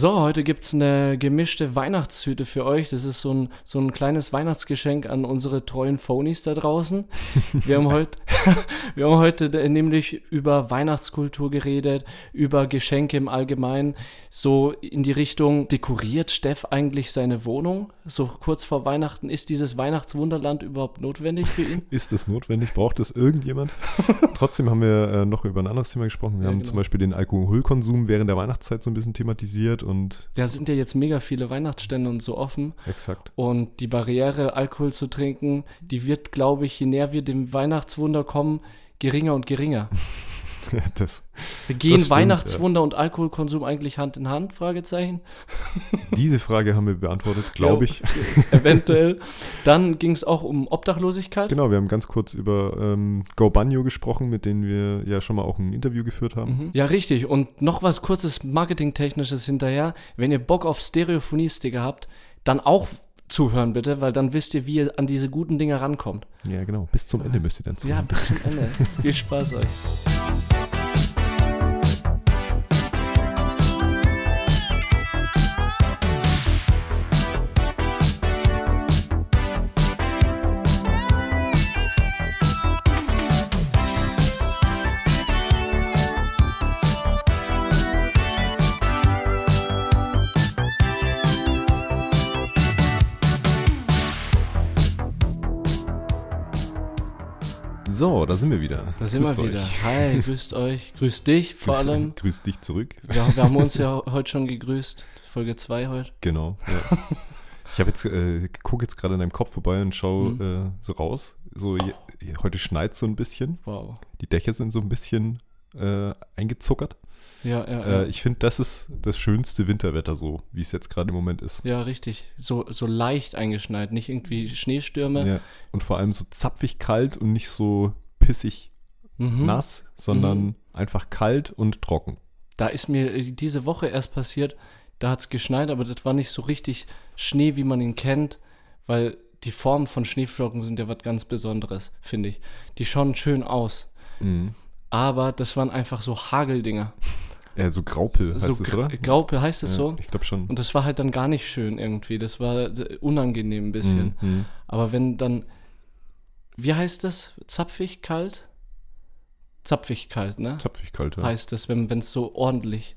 So, heute gibt es eine gemischte Weihnachtshüte für euch. Das ist so ein, so ein kleines Weihnachtsgeschenk an unsere treuen Phonies da draußen. Wir haben, heut, wir haben heute nämlich über Weihnachtskultur geredet, über Geschenke im Allgemeinen. So in die Richtung, dekoriert Steff eigentlich seine Wohnung? So kurz vor Weihnachten, ist dieses Weihnachtswunderland überhaupt notwendig für ihn? ist es notwendig? Braucht es irgendjemand? Trotzdem haben wir äh, noch über ein anderes Thema gesprochen. Wir ja, haben genau. zum Beispiel den Alkoholkonsum während der Weihnachtszeit so ein bisschen thematisiert und. Da sind ja jetzt mega viele Weihnachtsstände und so offen. Exakt. Und die Barriere, Alkohol zu trinken, die wird, glaube ich, je näher wir dem Weihnachtswunder kommen, geringer und geringer. das, Gehen das stimmt, Weihnachtswunder ja. und Alkoholkonsum eigentlich Hand in Hand? Fragezeichen. Diese Frage haben wir beantwortet, glaube ich. Eventuell. Dann ging es auch um Obdachlosigkeit. Genau, wir haben ganz kurz über ähm, Go Banjo gesprochen, mit denen wir ja schon mal auch ein Interview geführt haben. Mhm. Ja, richtig. Und noch was kurzes Marketingtechnisches hinterher. Wenn ihr Bock auf Stereophonie-Sticker habt, dann auch zuhören bitte, weil dann wisst ihr, wie ihr an diese guten Dinge rankommt. Ja, genau. Bis zum Ende müsst ihr dann zuhören. Ja, bis zum Ende. Viel Spaß euch. So, da sind wir wieder. Da sind grüßt wir wieder. Euch. Hi, grüßt euch. Grüß dich vor allem. Grüß dich zurück. Ja, wir haben uns ja heute schon gegrüßt. Folge 2 heute. Genau. Ja. Ich habe jetzt, äh, gucke jetzt gerade in deinem Kopf vorbei und schaue mhm. äh, so raus. So, je, heute schneit so ein bisschen. Wow. Die Dächer sind so ein bisschen äh, eingezuckert. Ja, ja, äh, ja. Ich finde, das ist das schönste Winterwetter so, wie es jetzt gerade im Moment ist. Ja, richtig. So, so leicht eingeschneit, nicht irgendwie Schneestürme. Ja. Und vor allem so zapfig kalt und nicht so pissig mhm. nass, sondern mhm. einfach kalt und trocken. Da ist mir äh, diese Woche erst passiert, da hat es geschneit, aber das war nicht so richtig Schnee, wie man ihn kennt, weil die Formen von Schneeflocken sind ja was ganz Besonderes, finde ich. Die schauen schön aus. Mhm. Aber das waren einfach so Hageldinger. Ja, so Graupel heißt so es, oder? Graupel heißt es ja, so? Ich glaube schon. Und das war halt dann gar nicht schön irgendwie. Das war unangenehm ein bisschen. Mhm. Aber wenn dann, wie heißt das? Zapfig kalt? Zapfig kalt, ne? Zapfig kalt, ja. Heißt das, wenn es so ordentlich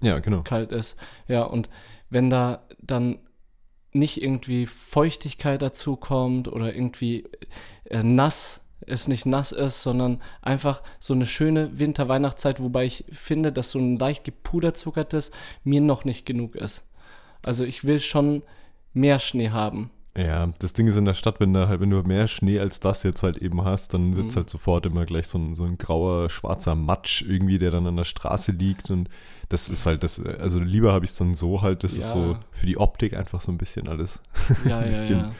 ja, genau. kalt ist. Ja, und wenn da dann nicht irgendwie Feuchtigkeit dazu kommt oder irgendwie äh, nass es nicht nass ist, sondern einfach so eine schöne Winter-Weihnachtszeit, wobei ich finde, dass so ein leicht gepuderzuckertes mir noch nicht genug ist. Also ich will schon mehr Schnee haben. Ja, das Ding ist in der Stadt, wenn du halt, wenn du mehr Schnee als das jetzt halt eben hast, dann wird es mhm. halt sofort immer gleich so ein, so ein grauer, schwarzer Matsch irgendwie, der dann an der Straße liegt. Und das ist halt das, also lieber habe ich es dann so halt, das ja. ist so für die Optik einfach so ein bisschen alles ja, ein bisschen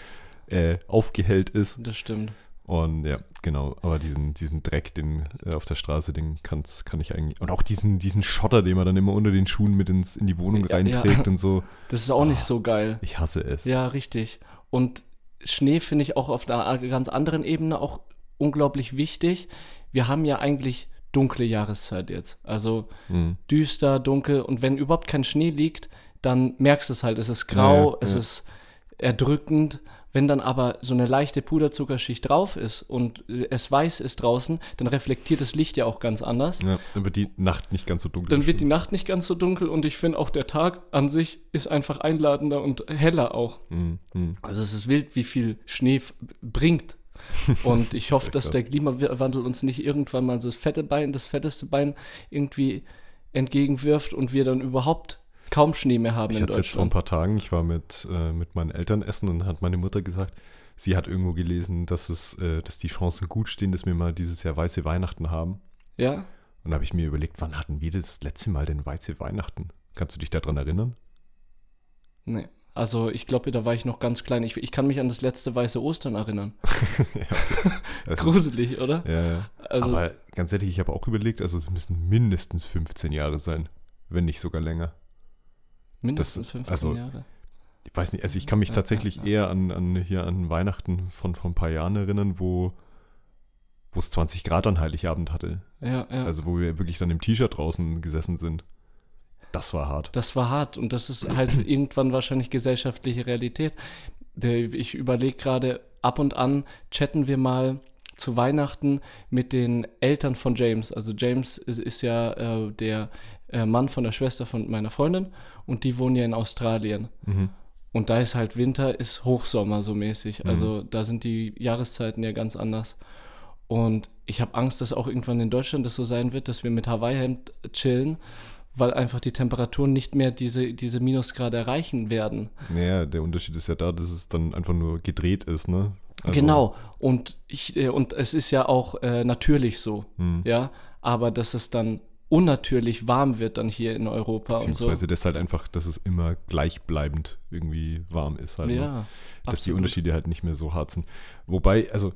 ja, äh, aufgehellt ist. Das stimmt. Und ja, genau, aber diesen, diesen Dreck, den äh, auf der Straße, den kann's, kann ich eigentlich. Und auch diesen, diesen Schotter, den man dann immer unter den Schuhen mit ins, in die Wohnung ja, reinträgt ja. und so. Das ist auch oh, nicht so geil. Ich hasse es. Ja, richtig. Und Schnee finde ich auch auf einer ganz anderen Ebene auch unglaublich wichtig. Wir haben ja eigentlich dunkle Jahreszeit jetzt. Also mhm. düster, dunkel. Und wenn überhaupt kein Schnee liegt, dann merkst du es halt. Es ist grau, ja, es ist erdrückend wenn dann aber so eine leichte Puderzuckerschicht drauf ist und es weiß ist draußen, dann reflektiert das Licht ja auch ganz anders. Ja, dann wird die Nacht nicht ganz so dunkel. Dann wird die Nacht nicht ganz so dunkel und ich finde auch der Tag an sich ist einfach einladender und heller auch. Mhm. mhm. Also es ist wild, wie viel Schnee bringt. Und ich hoffe, dass der Klimawandel uns nicht irgendwann mal so das fette Bein, das fetteste Bein irgendwie entgegenwirft und wir dann überhaupt kaum Schnee mehr haben ich in Deutschland. jetzt vor ein paar Tagen, ich war mit, äh, mit meinen Eltern essen und hat meine Mutter gesagt, sie hat irgendwo gelesen, dass es, äh, dass die Chancen gut stehen, dass wir mal dieses Jahr weiße Weihnachten haben. Ja. Und da habe ich mir überlegt, wann hatten wir das letzte Mal denn weiße Weihnachten? Kannst du dich daran erinnern? Nee. Also ich glaube, da war ich noch ganz klein. Ich, ich kann mich an das letzte weiße Ostern erinnern. ja, also, Gruselig, oder? Ja, ja. Also, Aber ganz ehrlich, ich habe auch überlegt, also es müssen mindestens 15 Jahre sein, wenn nicht sogar länger. Mindestens das, 15 also, Jahre. Ich weiß nicht, also ich kann mich ja, tatsächlich ja, eher an, an hier an Weihnachten von vor ein paar Jahren erinnern, wo wo es 20 Grad an Heiligabend hatte. Ja, ja. Also wo wir wirklich dann im T-Shirt draußen gesessen sind. Das war hart. Das war hart und das ist halt irgendwann wahrscheinlich gesellschaftliche Realität. Ich überlege gerade, ab und an chatten wir mal zu Weihnachten mit den Eltern von James. Also James ist, ist ja äh, der äh, Mann von der Schwester von meiner Freundin und die wohnen ja in Australien. Mhm. Und da ist halt Winter, ist Hochsommer so mäßig. Mhm. Also da sind die Jahreszeiten ja ganz anders. Und ich habe Angst, dass auch irgendwann in Deutschland das so sein wird, dass wir mit Hawaii-Hemd chillen, weil einfach die Temperaturen nicht mehr diese, diese Minusgrade erreichen werden. Naja, der Unterschied ist ja da, dass es dann einfach nur gedreht ist, ne? Also genau. Und, ich, äh, und es ist ja auch äh, natürlich so, mhm. ja. Aber dass es dann unnatürlich warm wird dann hier in Europa Beziehungsweise und so. das halt einfach, dass es immer gleichbleibend irgendwie warm ist halt. Ne? Ja, ne? Dass absolut. die Unterschiede halt nicht mehr so hart sind. Wobei, also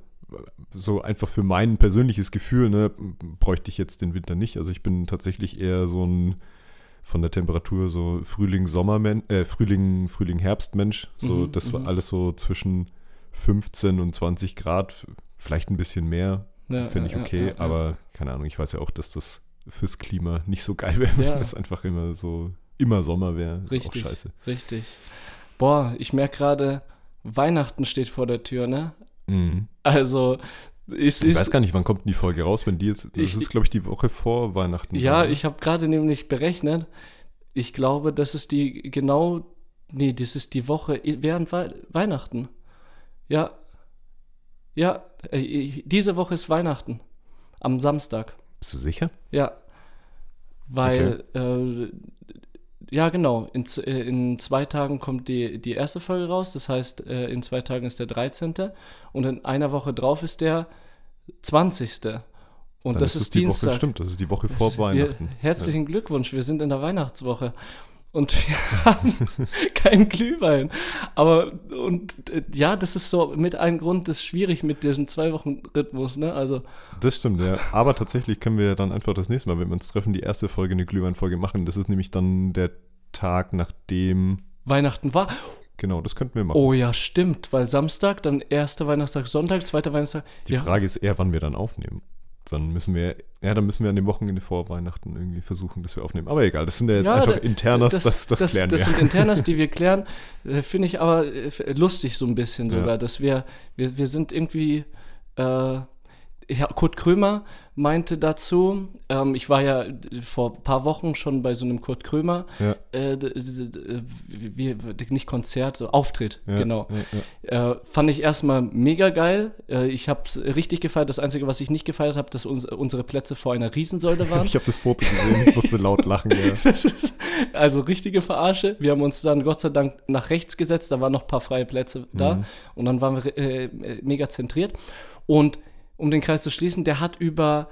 so einfach für mein persönliches Gefühl, ne, bräuchte ich jetzt den Winter nicht. Also ich bin tatsächlich eher so ein von der Temperatur so Frühling, Sommer, äh, Frühling, Frühling, Herbst Mensch. So, mhm, das war mhm. alles so zwischen 15 und 20 Grad, vielleicht ein bisschen mehr, ja, finde ich okay, ja, aber keine Ahnung, ich weiß ja auch, dass das fürs Klima nicht so geil wäre, wenn es einfach immer so immer Sommer wäre. Richtig, richtig. Boah, ich merke gerade, Weihnachten steht vor der Tür, ne? Mhm. Also es ich weiß gar nicht, wann kommt die Folge raus, wenn die jetzt. Das ich, ist, glaube ich, die Woche vor Weihnachten. Ja, war, ich habe gerade nämlich berechnet. Ich glaube, das ist die genau. Nee, das ist die Woche während We Weihnachten. Ja. Ja, äh, diese Woche ist Weihnachten. Am Samstag. Bist du sicher? Ja. Weil, okay. äh, ja, genau. In, äh, in zwei Tagen kommt die, die erste Folge raus. Das heißt, äh, in zwei Tagen ist der 13. Und in einer Woche drauf ist der 20. Und Dann das ist, ist Dienstag. Woche, stimmt, das ist die Woche vor wir, Weihnachten. herzlichen ja. Glückwunsch, wir sind in der Weihnachtswoche und wir haben keinen Glühwein. Aber und äh, ja, das ist so mit einem Grund, das ist schwierig mit diesem zwei Wochen Rhythmus, ne? Also das stimmt ja. Aber tatsächlich können wir dann einfach das nächste Mal, wenn wir uns treffen, die erste Folge eine Glühweinfolge machen. Das ist nämlich dann der Tag, nachdem Weihnachten war. Genau, das könnten wir machen. Oh ja, stimmt, weil Samstag, dann erster Weihnachtstag, Sonntag, zweiter Weihnachtstag. Die ja. Frage ist eher, wann wir dann aufnehmen dann müssen wir, ja, dann müssen wir an dem Wochenende vor Weihnachten irgendwie versuchen, dass wir aufnehmen. Aber egal, das sind ja jetzt ja, einfach Internas, das, das, das, das klären das wir. Das sind Internas, die wir klären. Äh, Finde ich aber äh, lustig so ein bisschen sogar, ja. dass wir, wir, wir sind irgendwie, äh, Kurt Krömer meinte dazu, ähm, ich war ja vor ein paar Wochen schon bei so einem Kurt Krömer, ja. äh, wie, nicht Konzert, so Auftritt, ja, genau. Ja, äh, fand ich erstmal mega geil. Äh, ich habe es richtig gefeiert. Das Einzige, was ich nicht gefeiert habe, dass uns, unsere Plätze vor einer Riesensäule waren. ich habe das Foto gesehen, ich musste laut lachen. ist also richtige Verarsche. Wir haben uns dann Gott sei Dank nach rechts gesetzt, da waren noch ein paar freie Plätze da mhm. und dann waren wir äh, mega zentriert. Und um den Kreis zu schließen, der hat über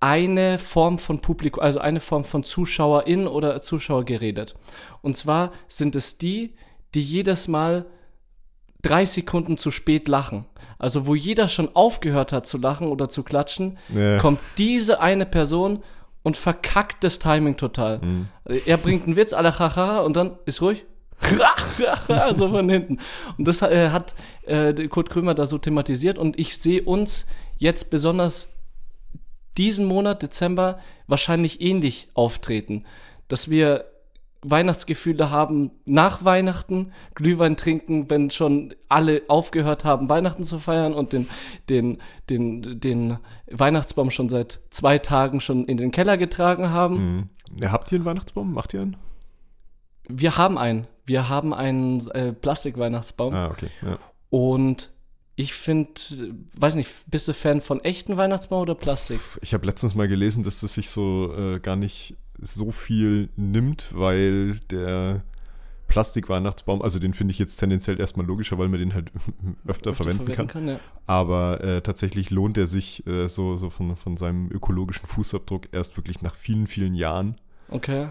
eine Form von Publikum, also eine Form von Zuschauerin oder Zuschauer geredet. Und zwar sind es die, die jedes Mal drei Sekunden zu spät lachen. Also wo jeder schon aufgehört hat zu lachen oder zu klatschen, ja. kommt diese eine Person und verkackt das Timing total. Mhm. Er bringt einen Witz, alle haha, und dann ist ruhig. so von hinten. Und das äh, hat äh, Kurt Krömer da so thematisiert und ich sehe uns jetzt besonders diesen Monat, Dezember, wahrscheinlich ähnlich auftreten. Dass wir Weihnachtsgefühle haben nach Weihnachten, Glühwein trinken, wenn schon alle aufgehört haben, Weihnachten zu feiern und den, den, den, den Weihnachtsbaum schon seit zwei Tagen schon in den Keller getragen haben. Mhm. habt ihr einen Weihnachtsbaum? Macht ihr einen? Wir haben einen. Wir haben einen äh, Plastik-Weihnachtsbaum. Ah, okay. Ja. Und ich finde, weiß nicht, bist du Fan von echten Weihnachtsbaum oder Plastik? Ich habe letztens mal gelesen, dass das sich so äh, gar nicht so viel nimmt, weil der Plastik-Weihnachtsbaum, also den finde ich jetzt tendenziell erstmal logischer, weil man den halt öfter, öfter verwenden, verwenden, kann. kann ja. Aber äh, tatsächlich lohnt er sich äh, so, so von, von seinem ökologischen Fußabdruck erst wirklich nach vielen, vielen Jahren. Okay.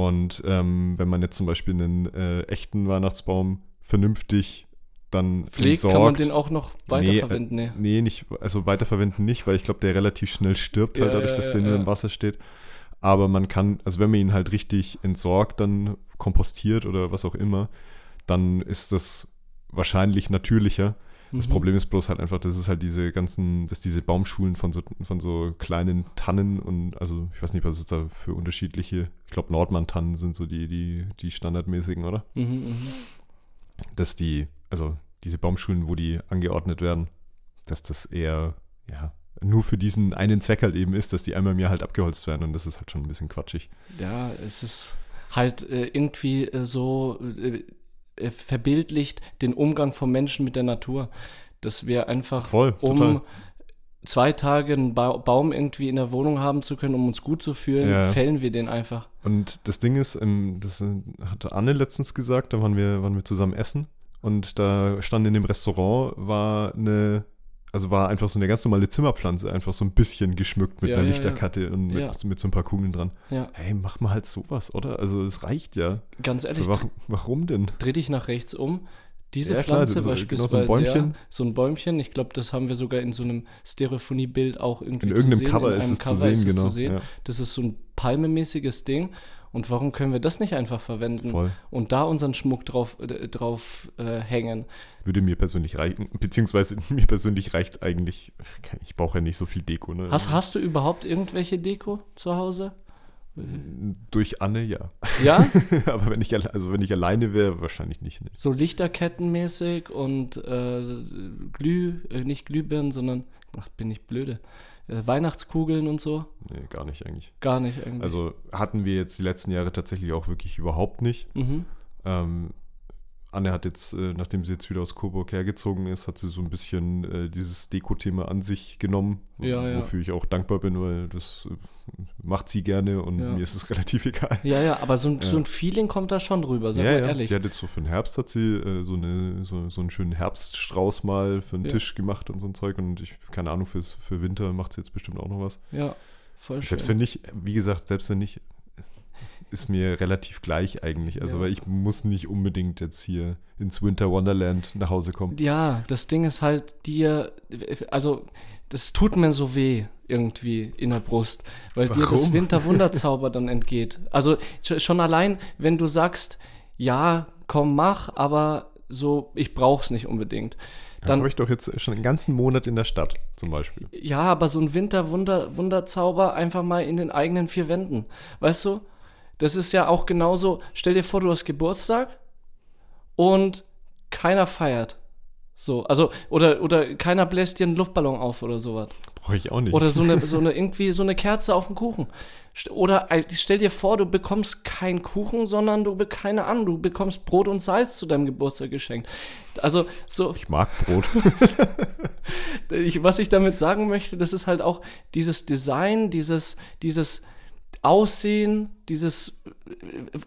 Und ähm, wenn man jetzt zum Beispiel einen äh, echten Weihnachtsbaum vernünftig dann Pflegt, entsorgt. kann man den auch noch weiterverwenden? Nee, äh, nee, nicht, also weiterverwenden nicht, weil ich glaube, der relativ schnell stirbt, halt ja, dadurch, dass ja, der nur im Wasser steht. Aber man kann, also wenn man ihn halt richtig entsorgt, dann kompostiert oder was auch immer, dann ist das wahrscheinlich natürlicher. Das Mhm. Problem ist bloß halt einfach, dass es halt diese ganzen, dass diese Baumschulen von so, von so kleinen Tannen und also ich weiß nicht, was es da für unterschiedliche, ich glaube Nordmann-Tannen sind so die, die, die standardmäßigen, oder? Mhm, mhm. Dass die, also diese Baumschulen, wo die angeordnet werden, dass das eher, ja, nur für diesen einen Zweck halt eben ist, dass die einmal im Jahr halt abgeholzt werden und das ist halt schon ein bisschen quatschig. Ja, es ist halt äh, irgendwie äh, so äh, äh, verbildlicht den Umgang von Menschen mit der Natur. Dass wir einfach, Voll, um total. zwei Tage einen ba Baum irgendwie in der Wohnung haben zu können, um uns gut zu fühlen, Ja. fällen wir den einfach. Und das Ding ist, ähm, das äh, hatte Anne letztens gesagt, da waren wir, waren wir zusammen essen und da stand in dem Restaurant, war eine, also war einfach so eine ganz normale Zimmerpflanze, einfach so ein bisschen geschmückt mit Ja, einer ja, Lichterkette und mit, Ja. mit so ein paar Kugeln dran. Ja, Hey, mach mal halt sowas, oder? Also es reicht ja. ganz ehrlich, Warum, warum denn? dreh dich nach rechts um. Diese Ja, klar, Pflanze so- genau so ein beispielsweise, Bäumchen. Ja, so ein Bäumchen, ich glaube, das haben wir sogar in so einem Stereophonie-Bild auch irgendwie In zu irgendeinem sehen. Cover in ist einem es zu Cover sehen, ist es genau. Zu sehen. Ja, Das ist so ein palmemäßiges Ding. Und warum können wir das nicht einfach verwenden voll. und da unseren Schmuck drauf, äh, drauf äh, hängen? Würde mir persönlich reichen, beziehungsweise mir persönlich reicht eigentlich, ich brauche ja nicht so viel Deko, ne? Hast, hast du überhaupt irgendwelche Deko zu Hause? Durch Anne, ja. Ja? Aber wenn ich, also wenn ich alleine wäre, wahrscheinlich nicht. Ne? so Lichterkettenmäßig und äh, Glüh, äh, nicht Glühbirnen, sondern, ach, bin ich blöde, äh, Weihnachtskugeln und so? Nee, gar nicht eigentlich. Gar nicht eigentlich. Also hatten wir jetzt die letzten Jahre tatsächlich auch wirklich überhaupt nicht. mhm. Ähm, Anne hat jetzt, äh, nachdem sie jetzt wieder aus Coburg hergezogen ist, hat sie so ein bisschen äh, dieses Deko-Thema an sich genommen, Ja, ja. wofür ich auch dankbar bin, weil das äh, macht sie gerne und Ja. mir ist es relativ egal. Ja, ja, aber so ein, Ja. so ein Feeling kommt da schon rüber, sag ja, mal ja. ehrlich. Sie hat jetzt so für den Herbst hat sie äh, so, eine, so, so einen schönen Herbststrauß mal für den Ja. Tisch gemacht und so ein Zeug und ich, keine Ahnung, fürs, für Winter macht sie jetzt bestimmt auch noch was. Ja, voll schön. Selbst wenn nicht, wie gesagt, selbst wenn nicht, ist mir relativ gleich eigentlich. Also, Ja. weil ich muss nicht unbedingt jetzt hier ins Winter Wonderland nach Hause kommen. Ja, das Ding ist halt dir, also das tut mir so weh irgendwie in der Brust, weil dir das Warum? Winterwunderzauber dann entgeht. Also sch- schon allein, wenn du sagst, ja, komm, mach, aber so, ich brauch's nicht unbedingt. Das Dann, habe ich doch jetzt schon einen ganzen Monat in der Stadt zum Beispiel. ja, aber so ein Winterwunderzauber einfach mal in den eigenen vier Wänden. Weißt du? Das ist ja auch genauso, stell dir vor, du hast Geburtstag und keiner feiert. So, also, oder, oder keiner bläst dir einen Luftballon auf oder sowas. Brauche ich auch nicht. Oder so eine, so eine, irgendwie so eine Kerze auf dem Kuchen. Oder stell dir vor, du bekommst keinen Kuchen, sondern du, keine Ahnung, du bekommst Brot und Salz zu deinem Geburtstag geschenkt. Also, so, ich mag Brot. ich, was ich damit sagen möchte, das ist halt auch dieses Design, dieses, dieses Aussehen, dieses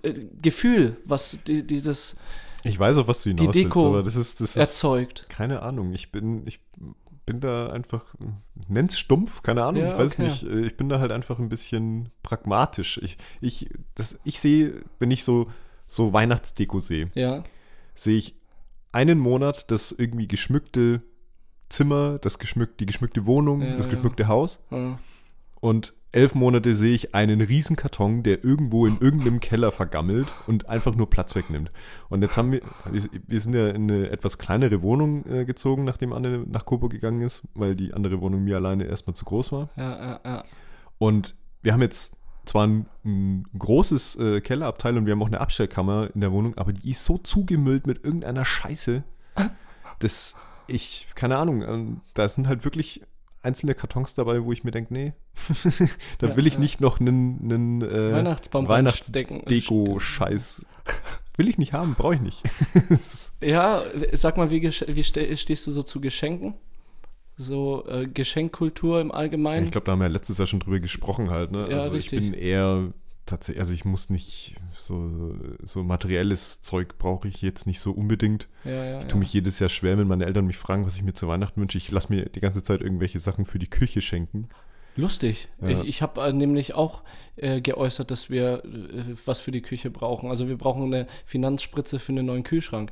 äh, äh, Gefühl, was die, dieses Ich weiß auch, was du hinaus Deko willst, aber das ist, das ist erzeugt. keine Ahnung. Ich bin, ich bin da einfach, nenn's stumpf, keine Ahnung, Ja, ich weiß okay. nicht. Äh, Ich bin da halt einfach ein bisschen pragmatisch. Ich, ich, das, ich sehe, wenn ich so, so Weihnachtsdeko sehe, Ja, sehe ich einen Monat das irgendwie geschmückte Zimmer, das geschmückt, die geschmückte Wohnung, Ja, das geschmückte Haus und elf Monate sehe ich einen riesen Karton, der irgendwo in irgendeinem Keller vergammelt und einfach nur Platz wegnimmt. Und jetzt haben wir, wir- sind ja in eine etwas kleinere Wohnung äh, gezogen, nachdem Anne nach Coburg gegangen ist, weil die andere Wohnung mir alleine erstmal zu groß war. ja, ja, ja. Und wir haben jetzt zwar ein, ein großes äh, Kellerabteil und wir haben auch eine Abstellkammer in der Wohnung, aber die ist so zugemüllt mit irgendeiner Scheiße, dass ich, keine Ahnung, ähm, da sind halt wirklich einzelne Kartons dabei, wo ich mir denke, nee, da Ja, will ich ja. nicht noch einen, einen äh, Weihnachtsbaum. Weihnachtsdeko-Scheiß. Will ich nicht haben, brauche ich nicht. Ja, sag mal, wie, wie ste stehst du so zu Geschenken? So äh, Geschenkkultur im Allgemeinen? ich glaube, da haben wir ja letztes Jahr schon drüber gesprochen halt. Ne? Ja, also richtig. ich bin eher tatsächlich, also ich muss nicht so, so materielles Zeug brauche ich jetzt nicht so unbedingt. ja, ja, Ich ja. tue mich jedes Jahr schwer, wenn meine Eltern mich fragen, was ich mir zu Weihnachten wünsche. Ich lasse mir die ganze Zeit irgendwelche Sachen für die Küche schenken. Lustig. Ja. Ich, ich habe äh, nämlich auch äh, geäußert, dass wir äh, was für die Küche brauchen. Also wir brauchen eine Finanzspritze für einen neuen Kühlschrank.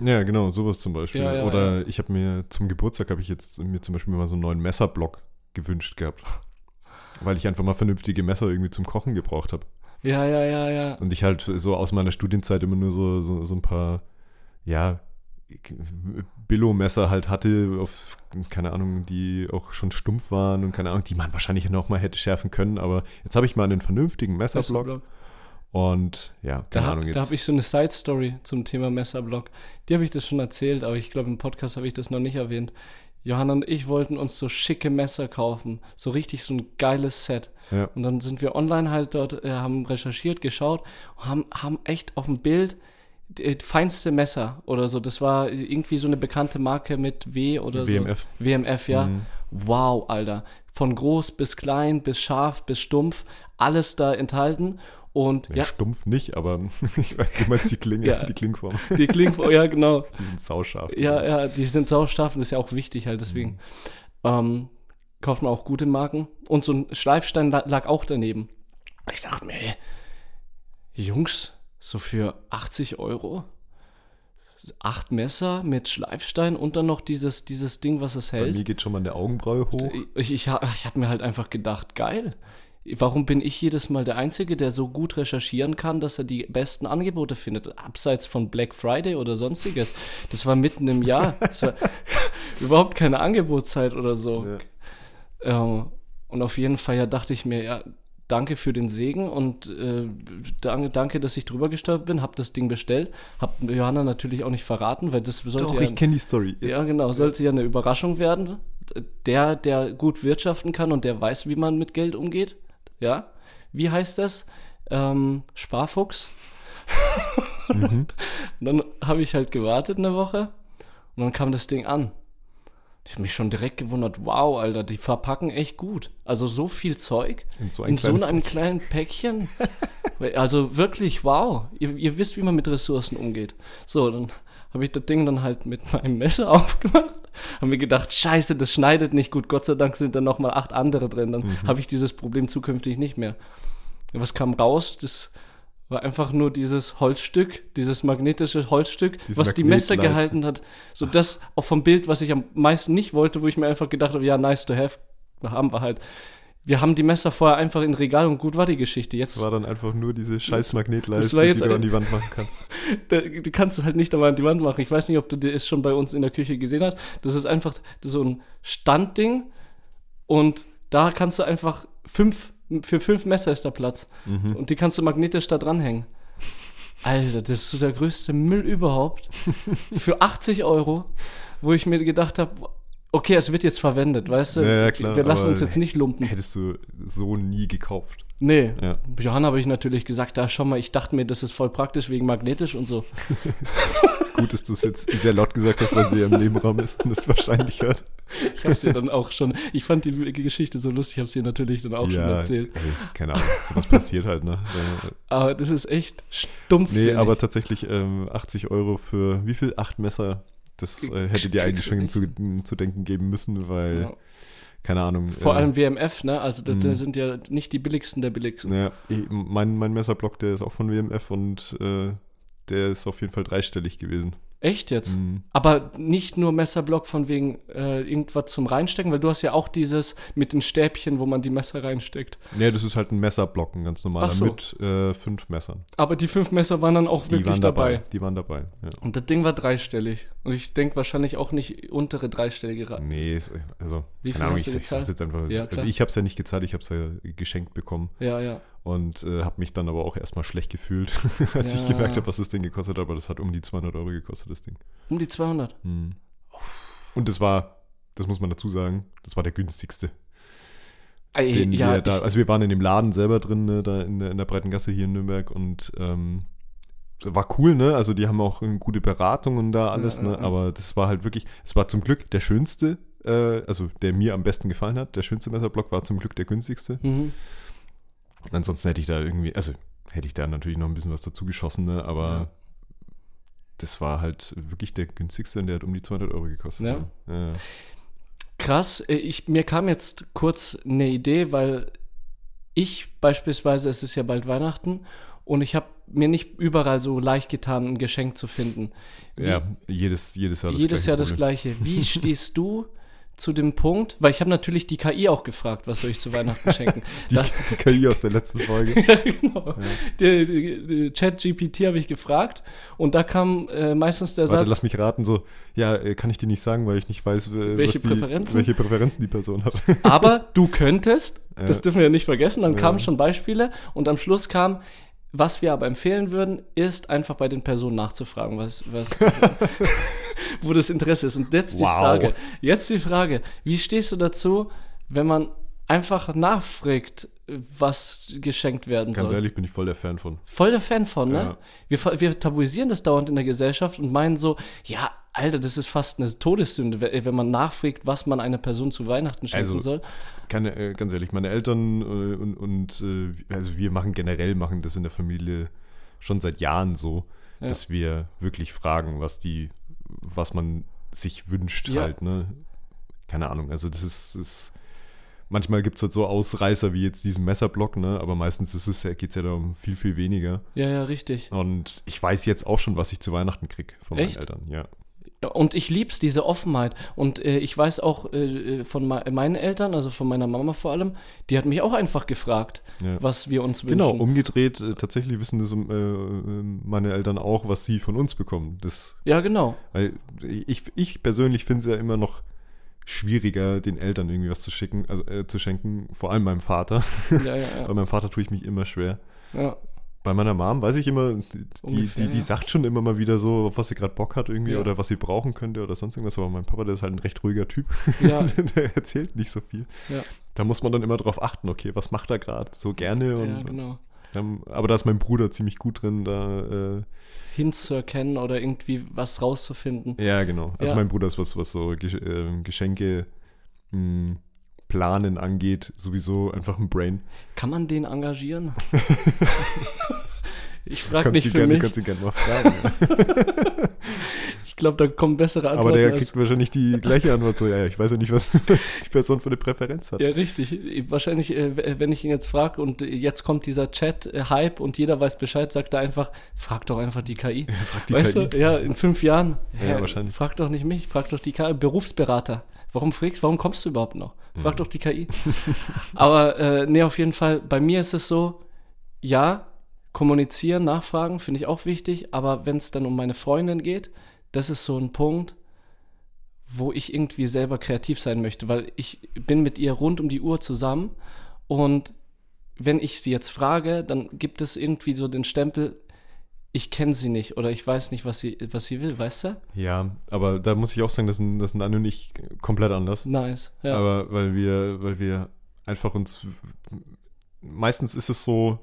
Ja, genau, sowas zum Beispiel. Ja, ja, Oder ich habe mir zum Geburtstag habe ich jetzt mir zum Beispiel mal so einen neuen Messerblock gewünscht gehabt. Weil ich einfach mal vernünftige Messer irgendwie zum Kochen gebraucht habe. Ja, ja, ja, ja. Und ich halt so aus meiner Studienzeit immer nur so, so, so ein paar, ja, Billo-Messer halt hatte, auf, keine Ahnung, die auch schon stumpf waren und keine Ahnung, die man wahrscheinlich noch mal hätte schärfen können, aber jetzt habe ich mal einen vernünftigen Messerblock. Messerblock. Und ja, keine da, Ahnung jetzt. Da habe ich so eine Side-Story zum Thema Messerblock. Die habe ich das schon erzählt, aber ich glaube, im Podcast habe ich das noch nicht erwähnt. Johanna und ich wollten uns so schicke Messer kaufen. So richtig so ein geiles Set. Ja. Und dann sind wir online halt dort, äh, haben recherchiert, geschaut haben, haben echt auf dem Bild feinste Messer oder so. Das war irgendwie so eine bekannte Marke mit W oder WMF. so. WMF, ja. Mhm. Wow, Alter. Von groß bis klein, bis scharf, bis stumpf, alles da enthalten. Und, ja, ja. Stumpf nicht, aber ich weiß, du meinst die Klinge, ja, die Klingform. Die Klingform, ja, genau. Die sind sauscharf. Ja, ja, die sind sauscharf und das ist ja auch wichtig halt, deswegen. Mhm. Ähm, kauft man auch gute Marken. Und so ein Schleifstein lag auch daneben. Ich dachte mir, ey, Jungs, so für 80 Euro. Acht Messer mit Schleifstein und dann noch dieses, dieses Ding, was es hält. Bei mir geht schon mal eine Augenbraue hoch. Ich, ich, ich habe mir halt einfach gedacht, geil. Warum bin ich jedes Mal der Einzige, der so gut recherchieren kann, dass er die besten Angebote findet? Abseits von Black Friday oder sonstiges. Das war mitten im Jahr. Das war überhaupt keine Angebotszeit oder so. Ja. Ähm, und auf jeden Fall ja, dachte ich mir, ja, danke für den Segen und äh, danke, danke, dass ich drüber gestolpert bin, habe das Ding bestellt, habe Johanna natürlich auch nicht verraten, weil das sollte Doch, ja... ich kenne die Story. Ja, genau, sollte ja eine Überraschung werden. Der, der gut wirtschaften kann und der weiß, wie man mit Geld umgeht, ja. Wie heißt das? Ähm, Sparfuchs. mhm. Dann habe ich halt gewartet eine Woche und dann kam das Ding an. Ich habe mich schon direkt gewundert, wow, Alter, die verpacken echt gut. Also so viel Zeug in so, ein in so einem kleinen Päckchen. also wirklich, wow. Ihr, ihr, wisst, wie man mit Ressourcen umgeht. So, dann habe ich das Ding dann halt mit meinem Messer aufgemacht. Haben mir gedacht, scheiße, das schneidet nicht gut. Gott sei Dank sind da nochmal acht andere drin. Dann mhm. habe ich dieses Problem zukünftig nicht mehr. Was kam raus? Das war einfach nur dieses Holzstück, dieses magnetische Holzstück, Diese was die Messer gehalten hat. So das auch vom Bild, was ich am meisten nicht wollte, wo ich mir einfach gedacht habe, ja, nice to have, haben wir halt. Wir haben die Messer vorher einfach in Regal und gut war die Geschichte. Jetzt war dann einfach nur diese scheiß Magnetleiste, die du an die Wand machen kannst. du kannst es halt nicht aber an die Wand machen. Ich weiß nicht, ob du das schon bei uns in der Küche gesehen hast. Das ist einfach so ein Standding und da kannst du einfach fünf für fünf Messer ist da Platz. Mhm. Und die kannst du magnetisch da dranhängen. Alter, das ist so der größte Müll überhaupt. für 80 Euro, wo ich mir gedacht habe, okay, es wird jetzt verwendet, weißt du? Ja, klar, Wir lassen uns jetzt nicht lumpen. Hättest du so nie gekauft. Nee. Ja. Johanna habe ich natürlich gesagt, da schau mal, ich dachte mir, das ist voll praktisch wegen magnetisch und so. Gut, dass du es jetzt sehr laut gesagt hast, weil sie ja im Nebenraum ist und es wahrscheinlich hört. Ich habe sie dann auch schon, ich fand die Geschichte so lustig, ich habe sie natürlich dann auch ja, schon erzählt. Ey, keine Ahnung, sowas passiert halt, ne? Aber das ist echt stumpf. Nee, aber tatsächlich ähm, 80 Euro für wie viel? Acht Messer? Das äh, hätte dir eigentlich schon zu, zu denken geben müssen, weil. Ja keine Ahnung. Vor äh, allem WMF, ne? Also das, das, mhm. sind ja nicht die billigsten der billigsten. Ja, mein, mein Messerblock, der ist auch von WMF und äh, der ist auf jeden Fall dreistellig gewesen. Echt jetzt? Mhm. Aber nicht nur Messerblock von wegen äh, irgendwas zum Reinstecken, weil du hast ja auch dieses mit den Stäbchen, wo man die Messer reinsteckt. Nee, das ist halt ein Messerblock, ein ganz normaler, so. mit äh, fünf Messern. Aber die fünf Messer waren dann auch die wirklich dabei. dabei. Die waren dabei, ja. Und das Ding war dreistellig. Und ich denke wahrscheinlich auch nicht untere dreistellige Raten. Nee, also, Wie keine Ahnung, ich, ich jetzt einfach. Ja, also ich habe es ja nicht gezahlt, ich habe es ja geschenkt bekommen. Ja, ja und äh, habe mich dann aber auch erstmal schlecht gefühlt, als ja. ich gemerkt habe, was das Ding gekostet hat. Aber das hat um die 200 Euro gekostet, das Ding. Um die 200? Mhm. Und das war, das muss man dazu sagen, das war der günstigste. Ey, den ja, wir da, also wir waren in dem Laden selber drin, ne, da in, in der Breiten Gasse hier in Nürnberg und ähm, war cool, ne? Also die haben auch eine gute Beratung und da alles, ja, ne? Ja. Aber das war halt wirklich, es war zum Glück der schönste, äh, also der mir am besten gefallen hat. Der schönste Messerblock war zum Glück der günstigste. Mhm. Ansonsten hätte ich da irgendwie, also hätte ich da natürlich noch ein bisschen was dazu geschossen, ne? aber ja. das war halt wirklich der günstigste und der hat um die 200 Euro gekostet. Ja. ja. Krass, äh, ich, mir kam jetzt kurz eine Idee, weil ich beispielsweise, es ist ja bald Weihnachten und ich habe mir nicht überall so leicht getan, ein Geschenk zu finden. Wie, ja, jedes, jedes Jahr das jedes gleiche. Jedes Jahr das gleiche. Wie stehst du zu dem Punkt, weil ich habe natürlich die KI auch gefragt, was soll ich zu Weihnachten schenken. die, Da- die KI aus der letzten Folge. ja, genau. Die Chat-GPT habe ich gefragt und da kam äh, meistens der Warte, Satz, lass mich raten, so, ja, äh, kann ich dir nicht sagen, weil ich nicht weiß, äh, Welche die, Präferenzen? welche Präferenzen die Person hat. aber du könntest, das Ja. dürfen wir ja nicht vergessen, dann Ja. kamen schon Beispiele und am Schluss kam, was wir aber empfehlen würden, ist einfach bei den Personen nachzufragen, was, was wo das Interesse ist. Und jetzt die Wow. Frage, jetzt die Frage, wie stehst du dazu, wenn man einfach nachfragt, was geschenkt werden Ganz soll? ehrlich, bin ich voll der Fan von. Voll der Fan von, ne? Ja. Wir, wir tabuisieren das dauernd in der Gesellschaft und meinen so, ja, Alter, das ist fast eine Todessünde, we- wenn man nachfragt, was man einer Person zu Weihnachten schenken Also, soll. Keine, äh, ganz ehrlich, meine Eltern äh, und, und äh, also wir machen generell, machen das in der Familie schon seit Jahren so, Ja. dass wir wirklich fragen, was die, was man sich wünscht Ja. halt, ne? Keine Ahnung, also das ist, ist manchmal gibt es halt so Ausreißer wie jetzt diesen Messerblock, ne? Aber meistens ist es ja, geht es ja da um viel, viel weniger. Ja, ja, richtig. Und ich weiß jetzt auch schon, was ich zu Weihnachten kriege von Echt? meinen Eltern, ja. Und ich lieb's, diese Offenheit. Und äh, ich weiß auch äh, von mei- meinen Eltern, also von meiner Mama vor allem, die hat mich auch einfach gefragt, Ja. was wir uns wünschen. Genau, umgedreht, äh, tatsächlich wissen das äh, äh, meine Eltern auch, was sie von uns bekommen. Das Ja, genau. Weil ich, ich persönlich finde es ja immer noch schwieriger, den Eltern irgendwie was zu schicken, also äh, zu schenken, vor allem meinem Vater. Ja, ja, Bei ja. meinem Vater tue ich mich immer schwer. ja. Bei meiner Mom weiß ich immer, die, Ungefähr, die, die ja. sagt schon immer mal wieder so, auf was sie gerade Bock hat irgendwie Ja. oder was sie brauchen könnte oder sonst irgendwas. Aber mein Papa, der ist halt ein recht ruhiger Typ. Ja. der erzählt nicht so viel. Da muss man dann immer drauf achten, okay, was macht er gerade so gerne. Und, ja, genau. ähm, aber da ist mein Bruder ziemlich gut drin, da äh, Hinzuerkennen oder irgendwie was rauszufinden. Ja, genau. Also mein Bruder ist was, was so Gesch ähm, Geschenke mh, planen angeht, sowieso einfach ein Brain. Kann man den engagieren? ich frage du für gerne, mich. kannst du gerne mal fragen. ja. Ich glaube, da kommen bessere Antworten. Aber der kriegt wahrscheinlich die gleiche Antwort so, ja, ich weiß ja nicht, was, die Person für eine Präferenz hat. Ja, richtig. Wahrscheinlich, äh, wenn ich ihn jetzt frage und äh, jetzt kommt dieser Chat-Hype und jeder weiß Bescheid, sagt er einfach, frag doch einfach die KI. Frag die weißt KI. du? Ja, in fünf Jahren. Ja, Hä, wahrscheinlich. Frag doch nicht mich, frag doch die KI. Berufsberater. Warum fragst Warum kommst du überhaupt noch? Frag Mhm. doch die KI. Aber äh, nee, auf jeden Fall, bei mir ist es so, ja, kommunizieren, nachfragen, finde ich auch wichtig, aber wenn es dann um meine Freundin geht, das ist so ein Punkt, wo ich irgendwie selber kreativ sein möchte, weil ich bin mit ihr rund um die Uhr zusammen und wenn ich sie jetzt frage, dann gibt es irgendwie so den Stempel, ich kenne sie nicht oder ich weiß nicht, was sie, was sie will, weißt du? Ja, aber da muss ich auch sagen, das sind, das sind Anne und ich komplett anders. Nice. Ja. Aber weil wir, weil wir einfach uns meistens ist es so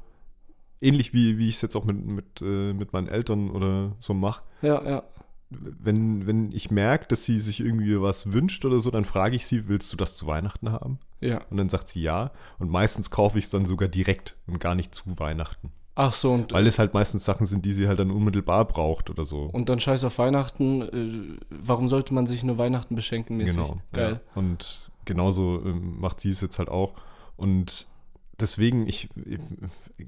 ähnlich wie, wie ich es jetzt auch mit, mit, äh, mit meinen Eltern oder so mache. ja, ja. Wenn, wenn ich merke, dass sie sich irgendwie was wünscht oder so, dann frage ich sie, willst du das zu Weihnachten haben? Ja. Und dann sagt sie ja. Und meistens kaufe ich es dann sogar direkt und gar nicht zu Weihnachten. Ach so, und, Weil es halt meistens Sachen sind, die sie halt dann unmittelbar braucht oder so. und dann scheiß auf Weihnachten. Äh, warum sollte man sich nur Weihnachten beschenken mäßig? Genau. Geil. Ja. Und genauso ähm, macht sie es jetzt halt auch. Und deswegen, ich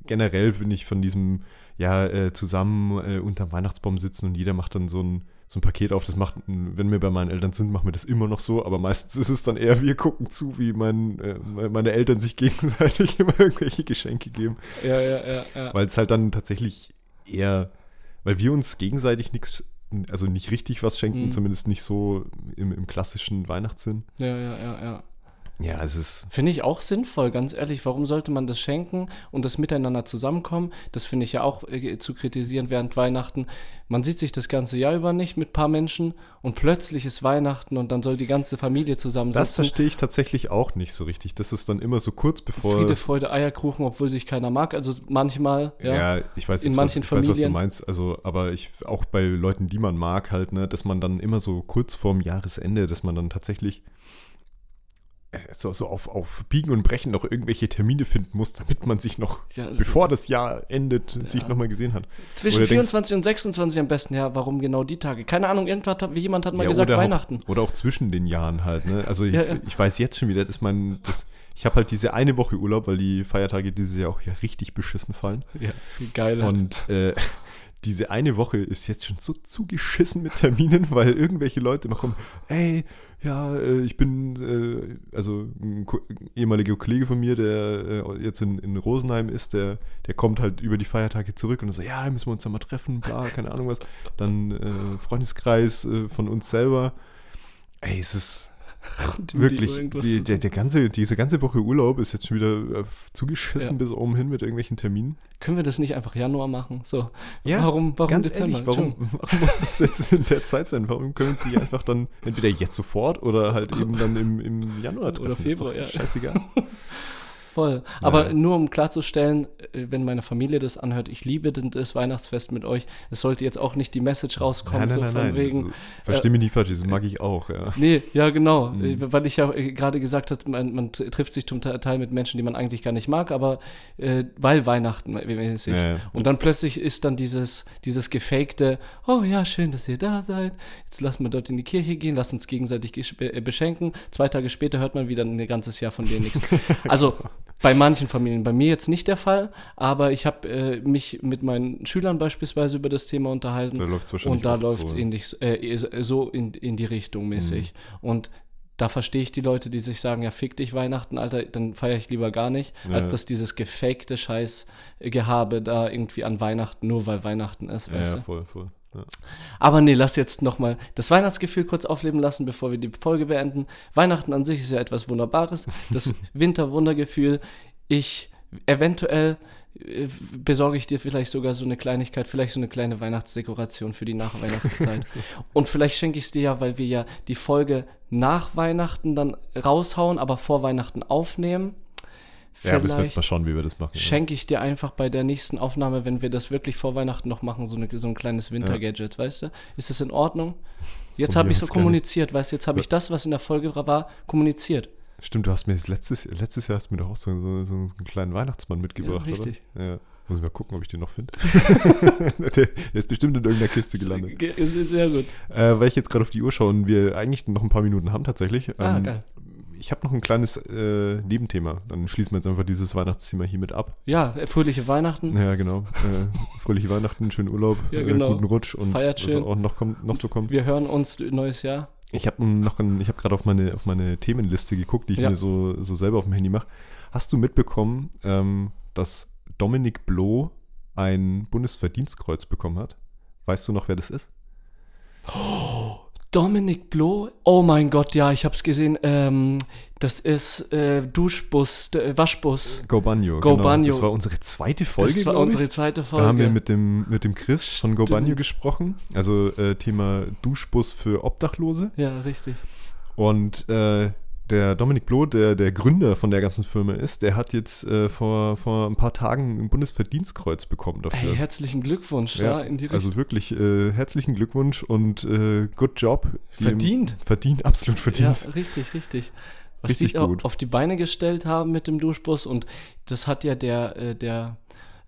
generell bin ich von diesem, ja, äh, zusammen äh, unterm Weihnachtsbaum sitzen und jeder macht dann so ein, so ein Paket auf. Das macht, wenn wir bei meinen Eltern sind, machen wir das immer noch so, aber meistens ist es dann eher, wir gucken zu, wie mein, äh, meine Eltern sich gegenseitig immer irgendwelche Geschenke geben. Ja, ja, ja, ja. Weil es halt dann tatsächlich eher, weil wir uns gegenseitig nichts, also nicht richtig was schenken, Mhm. zumindest nicht so im, im klassischen Weihnachtssinn. Ja, ja, ja, ja. Ja, es ist. Finde ich auch sinnvoll, ganz ehrlich. Warum sollte man das schenken und das miteinander zusammenkommen? Das finde ich ja auch äh, zu kritisieren während Weihnachten. Man sieht sich das ganze Jahr über nicht mit ein paar Menschen und plötzlich ist Weihnachten und dann soll die ganze Familie Das zusammensitzen. verstehe ich tatsächlich auch nicht so richtig. Das ist dann immer so kurz bevor. Friede, Freude, Eierkuchen, obwohl sich keiner mag. Also manchmal, ja. ja, ich weiß In jetzt, manchen was, ich weiß, was du meinst. Also, aber ich auch bei Leuten, die man mag, halt, ne, dass man dann immer so kurz vorm Jahresende, dass man dann tatsächlich so, so auf, auf Biegen und Brechen noch irgendwelche Termine finden muss, damit man sich noch, Ja, also- bevor das Jahr endet, sich nochmal gesehen hat. Zwischen Oder denkst- 24 und 26 am besten. Ja, warum genau die Tage? Keine Ahnung, irgendwas hat, wie jemand hat mal Ja, gesagt, oder Weihnachten. Auch, oder auch zwischen den Jahren halt, ne? Also ich, Ja, ja. ich weiß jetzt schon wieder, dass mein, das, ich habe halt diese eine Woche Urlaub, weil die Feiertage dieses Jahr auch ja richtig beschissen fallen. Ja, geil. Und äh, diese eine Woche ist jetzt schon so zugeschissen mit Terminen, weil irgendwelche Leute noch kommen, ey, ja, äh, ich bin, äh, also ein, ehemaliger Kollege von mir, der äh, jetzt in, in Rosenheim ist, der, der kommt halt über die Feiertage zurück und so, ja, müssen wir uns da mal treffen, bla, keine Ahnung was. Dann äh, Freundeskreis äh, von uns selber. Ey, es ist Wirklich, die, der, der ganze, diese ganze Woche Urlaub ist jetzt schon wieder äh, zugeschissen ja. bis oben hin mit irgendwelchen Terminen. Können wir das nicht einfach Januar machen? So, ja, warum, warum ganz Dezember? Ehrlich, warum, warum muss das jetzt in der Zeit sein? Warum können Sie einfach dann entweder jetzt sofort oder halt eben dann im, im Januar treffen? Oder Februar, ja. Scheißegal. voll. Aber ja. nur um klarzustellen, äh, wenn meine Familie das anhört, ich liebe das Weihnachtsfest mit euch. Es sollte jetzt auch nicht die Message rauskommen, nein, nein, so von nein, wegen. Also, versteh mich nicht falsch, das mag ich auch, ja. Nee, ja, genau. Mhm. Weil ich ja äh, gerade gesagt habe, man, man, trifft sich zum Teil mit Menschen, die man eigentlich gar nicht mag, aber äh, weil Weihnachten mäßig. Ja, ja. Und dann plötzlich ist dann dieses, dieses gefakte, oh ja, schön, dass ihr da seid. Jetzt lassen wir dort in die Kirche gehen, lass uns gegenseitig beschenken. Zwei Tage später hört man wieder ein ganzes Jahr von denen nichts. Also bei manchen Familien, bei mir jetzt nicht der Fall, aber ich habe äh, mich mit meinen Schülern beispielsweise über das Thema unterhalten. Da läuft's wahrscheinlich und da läuft es so, ähnlich, äh, so in, in die Richtung mäßig. Mhm. Und da verstehe ich die Leute, die sich sagen, ja, fick dich Weihnachten, Alter, dann feiere ich lieber gar nicht, ja. als dass dieses gefakte Scheiß-Gehabe da irgendwie an Weihnachten, nur weil Weihnachten ist, ja, weißt ja, voll, voll. Aber nee, lass jetzt nochmal das Weihnachtsgefühl kurz aufleben lassen, bevor wir die Folge beenden. Weihnachten an sich ist ja etwas Wunderbares. Das Winterwundergefühl. Ich eventuell äh, besorge ich dir vielleicht sogar so eine Kleinigkeit, vielleicht so eine kleine Weihnachtsdekoration für die Nachweihnachtszeit. Und vielleicht schenke ich es dir ja, weil wir ja die Folge nach Weihnachten dann raushauen, aber vor Weihnachten aufnehmen. Ja, müssen wir jetzt mal schauen, wie wir das machen. Schenke ich dir einfach bei der nächsten Aufnahme, wenn wir das wirklich vor Weihnachten noch machen, so, eine, so ein kleines Wintergadget, ja. weißt du? Ist das in Ordnung? Jetzt habe ich so kommuniziert, weißt du, jetzt habe ich das, was in der Folge war, kommuniziert. Stimmt, du hast mir das letztes, letztes Jahr hast mir doch auch so, so, so einen kleinen Weihnachtsmann mitgebracht, ja, richtig. oder? Ja. Muss ich mal gucken, ob ich den noch finde. der, der, ist bestimmt in irgendeiner Kiste gelandet. Ist, ist sehr gut. Äh, weil ich jetzt gerade auf die Uhr schaue und wir eigentlich noch ein paar Minuten haben tatsächlich. Ah, ähm, geil ich habe noch ein kleines äh, Nebenthema. Dann schließen wir jetzt einfach dieses Weihnachtsthema hiermit ab. Ja, äh, fröhliche Weihnachten. Ja, genau. Äh, fröhliche Weihnachten, schönen Urlaub, ja, äh, genau. guten Rutsch und Feiert schön. was auch noch, kommt, noch so kommt. Wir hören uns neues Jahr. Ich habe noch ein, ich habe gerade auf meine, auf meine Themenliste geguckt, die ich ja. mir so, so selber auf dem Handy mache. Hast du mitbekommen, ähm, dass Dominik Bloh ein Bundesverdienstkreuz bekommen hat? Weißt du noch, wer das ist? Oh, Dominik Bloh, oh mein Gott, ja, ich hab's gesehen. Ähm, das ist äh, Duschbus, äh, Waschbus. Go Banjo. Go genau. Banjo. Das war unsere zweite Folge. Das war unsere zweite Folge. Da haben wir mit dem, mit dem Chris von Go Banjo gesprochen. Also äh, Thema Duschbus für Obdachlose. Ja, richtig. Und äh, der Dominik Bloh, der der Gründer von der ganzen Firma ist, der hat jetzt äh, vor, vor ein paar Tagen ein Bundesverdienstkreuz bekommen dafür. Hey, herzlichen Glückwunsch ja, in die Richtung. Also wirklich äh, herzlichen Glückwunsch und äh, good job. Verdient. Verdient, absolut verdient. Ja, richtig, richtig. Was richtig die gut. auf die Beine gestellt haben mit dem Duschbus und das hat ja der, äh, der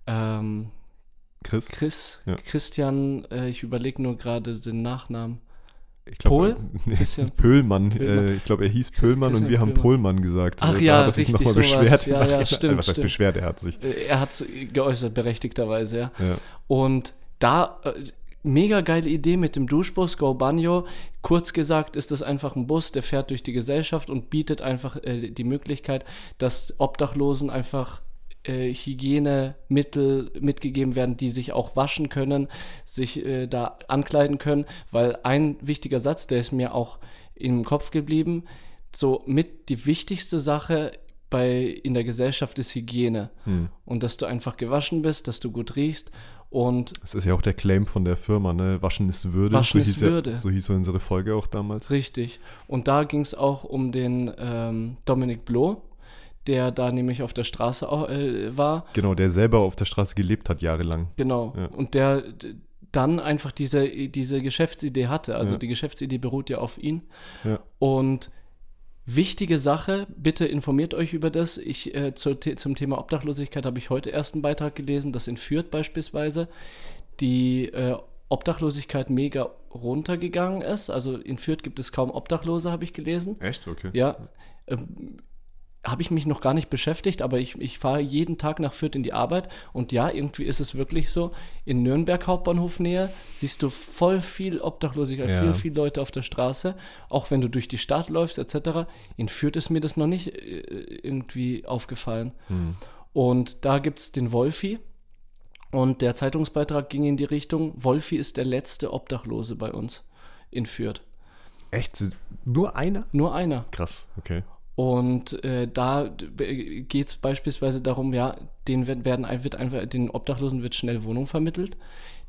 ähm, Chris, Chris ja. Christian, äh, ich überlege nur gerade den Nachnamen. Ich glaub, Pol? Nee, Pöhlmann. Pöhlmann. Äh, ich glaube, er hieß Pöhlmann und wir Pöhlmann. haben Pohlmann gesagt. Ach ja, da richtig, nochmal beschwert. Ja, ja, stimmt. Was heißt beschwert? Er hat sich. Äh, er hat geäußert, berechtigterweise, ja. ja. Und da, äh, mega geile Idee mit dem Duschbus Go Banjo. Kurz gesagt ist das einfach ein Bus, der fährt durch die Gesellschaft und bietet einfach äh, die Möglichkeit, dass Obdachlosen einfach äh, Hygienemittel mitgegeben werden, die sich auch waschen können, sich äh, da ankleiden können, weil ein wichtiger Satz, der ist mir auch im Kopf geblieben, so mit die wichtigste Sache bei, in der Gesellschaft ist Hygiene. Hm. Und dass du einfach gewaschen bist, dass du gut riechst. Und das ist ja auch der Claim von der Firma, ne? Waschen ist Würde. Waschen so ist Würde. Ja, so hieß so unsere Folge auch damals. Richtig. Und da ging es auch um den ähm, Dominik Bloh, der da nämlich auf der Straße äh, war. Genau, der selber auf der Straße gelebt hat, jahrelang. Genau. Ja. Und der dann einfach diese, diese Geschäftsidee hatte. Also ja. die Geschäftsidee beruht ja auf ihn. Ja. Und wichtige Sache, bitte informiert euch über das. Ich äh, zu, zum Thema Obdachlosigkeit habe ich heute erst einen Beitrag gelesen, das in Fürth beispielsweise die äh, Obdachlosigkeit mega runtergegangen ist. Also in Fürth gibt es kaum Obdachlose, habe ich gelesen. Echt? Okay. Ja. Ähm, habe ich mich noch gar nicht beschäftigt, aber ich, ich fahre jeden Tag nach Fürth in die Arbeit und ja, irgendwie ist es wirklich so, in Nürnberg Hauptbahnhof näher siehst du voll viel Obdachlosigkeit, ja. viel, viel Leute auf der Straße, auch wenn du durch die Stadt läufst etc. In Fürth ist mir das noch nicht äh, irgendwie aufgefallen. Hm. Und da gibt es den Wolfi und der Zeitungsbeitrag ging in die Richtung, Wolfi ist der letzte Obdachlose bei uns in Fürth. Echt? Nur einer? Nur einer. Krass, okay. Und äh, da geht es beispielsweise darum, ja, den werden, wird einfach, den Obdachlosen wird schnell Wohnung vermittelt.